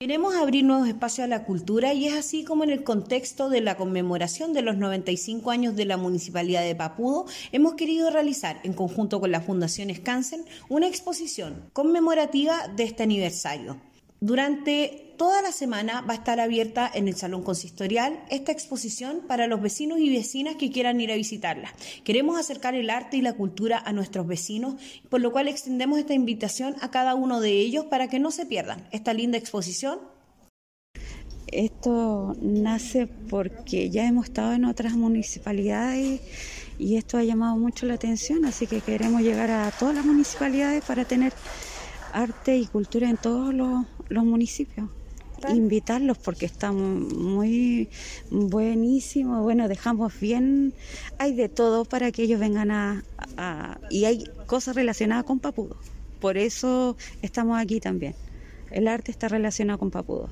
Queremos abrir nuevos espacios a la cultura y es así como en el contexto de la conmemoración de los 95 años de la Municipalidad de Papudo hemos querido realizar, en conjunto con la Fundación Scansen, una exposición conmemorativa de este aniversario. Durante toda la semana va a estar abierta en el Salón Consistorial esta exposición para los vecinos y vecinas que quieran ir a visitarla. Queremos acercar el arte y la cultura a nuestros vecinos, por lo cual extendemos esta invitación a cada uno de ellos para que no se pierdan esta linda exposición. Esto nace porque ya hemos estado en otras municipalidades y esto ha llamado mucho la atención, así que queremos llegar a todas las municipalidades para tener arte y cultura en todos los, municipios. Invitarlos porque está muy buenísimo. Bueno, dejamos bien, hay de todo para que ellos vengan a, y hay cosas relacionadas con Papudo. Por eso estamos aquí también. El arte está relacionado con Papudo.